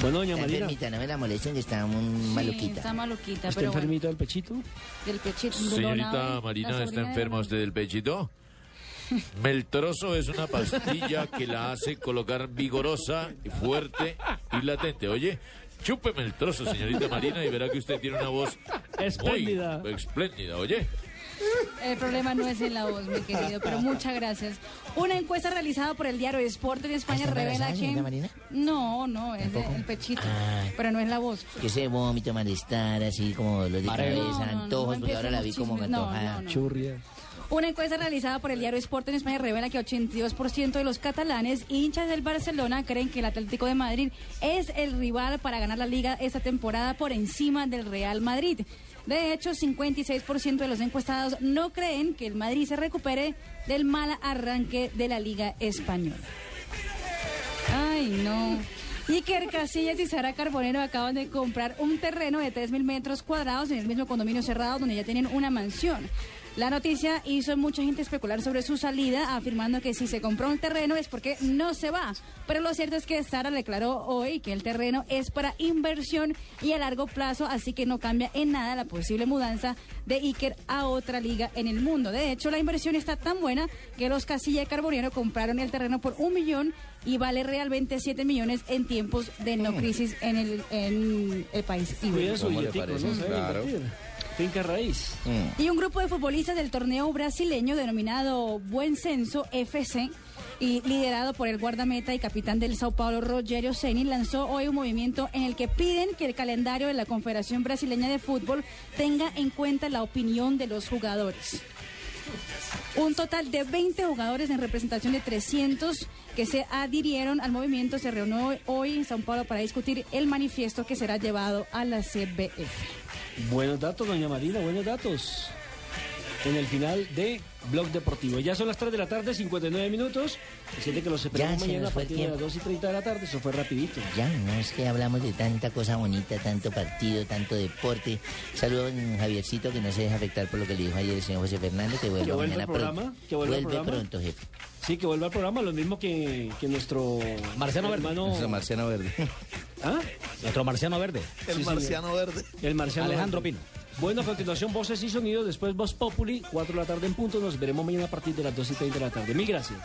Bueno, doña enfermita, no me la molesten que está muy maluquita. Está maluquita, ¿está pero bueno, enfermito del pechito? del pechito. Señorita Marina, ¿está enferma usted del pechito? Meltroso es una pastilla que la hace colocar vigorosa, fuerte y latente. Oye, chúpeme el trozo, señorita Marina, y verá que usted tiene una voz Espléndida. muy espléndida. Oye, El problema no es en la voz, mi querido, pero muchas gracias. Una encuesta realizada por el diario Sport en España ¿Está revela que... Marina? No, no, es ¿Tampoco? el pechito, Ay. pero no es la voz. Que ese vómito, malestar, así como dolor de cabeza, no, no, antojos, no porque ahora la vi como antojada. no, no. Churria. Una encuesta realizada por el diario Sport en España revela que 82% de los catalanes hinchas del Barcelona creen que el Atlético de Madrid es el rival para ganar la liga esta temporada por encima del Real Madrid. De hecho, 56% de los encuestados no creen que el Madrid se recupere del mal arranque de la liga española. Ay, no. Iker Casillas y Sara Carbonero acaban de comprar un terreno de 3.000 metros cuadrados en el mismo condominio cerrado donde ya tienen una mansión. La noticia hizo a mucha gente especular sobre su salida, afirmando que si se compró un terreno es porque no se va. Pero lo cierto es que Sara declaró hoy que el terreno es para inversión y a largo plazo, así que no cambia en nada la posible mudanza de Iker a otra liga en el mundo. De hecho, la inversión está tan buena que los Casilla y Carbonero compraron el terreno por un millón y vale realmente 7 millones en tiempos de no crisis en el, en el país. Cuida su ¿Cómo le billetico, ¿no? Claro. Finca raíz. Mm. Y un grupo de futbolistas del torneo brasileño denominado Buen Censo FC y liderado por el guardameta y capitán del Sao Paulo Rogério Ceni lanzó hoy un movimiento en el que piden que el calendario de la Confederación Brasileña de Fútbol tenga en cuenta la opinión de los jugadores. Un total de 20 jugadores en representación de 300 que se adhirieron al movimiento se reunió hoy en Sao Paulo para discutir el manifiesto que será llevado a la CBF. Buenos datos, doña Marina, buenos datos. En el final de Blog Deportivo. Ya son las 3 de la tarde, 59 minutos. Siente que los esperamos Ya, se mañana a partir de las tiempo. 2 y 30 de la tarde. Eso fue rapidito. Ya, no es que hablamos de tanta cosa bonita, tanto partido, tanto deporte. Saludos a Javiercito que no se deja afectar por lo que le dijo ayer el señor José Fernando, que vuelva ¿Que mañana el programa? pronto. ¿Que vuelva el vuelve programa? pronto, jefe. Sí, que vuelva al programa, lo mismo que, que nuestro Marciano Verde. hermano... Nuestro Marciano Verde. ¿Ah? Nuestro marciano verde. El marciano verde. El marciano Alejandro verde. Pino. Bueno, a continuación, Voces y Sonidos, después Voz Populi, 4 de la tarde en punto. Nos veremos mañana a partir de las 2 y 30 de la tarde. Mil gracias.